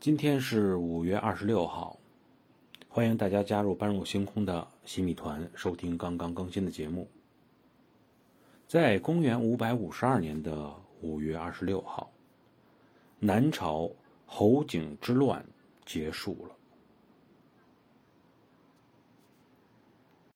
今天是五月二十六号，欢迎大家加入搬入星空的新米团。收听刚刚更新的节目，在公元五百五十二年的五月二十六号，南朝侯景之乱结束了。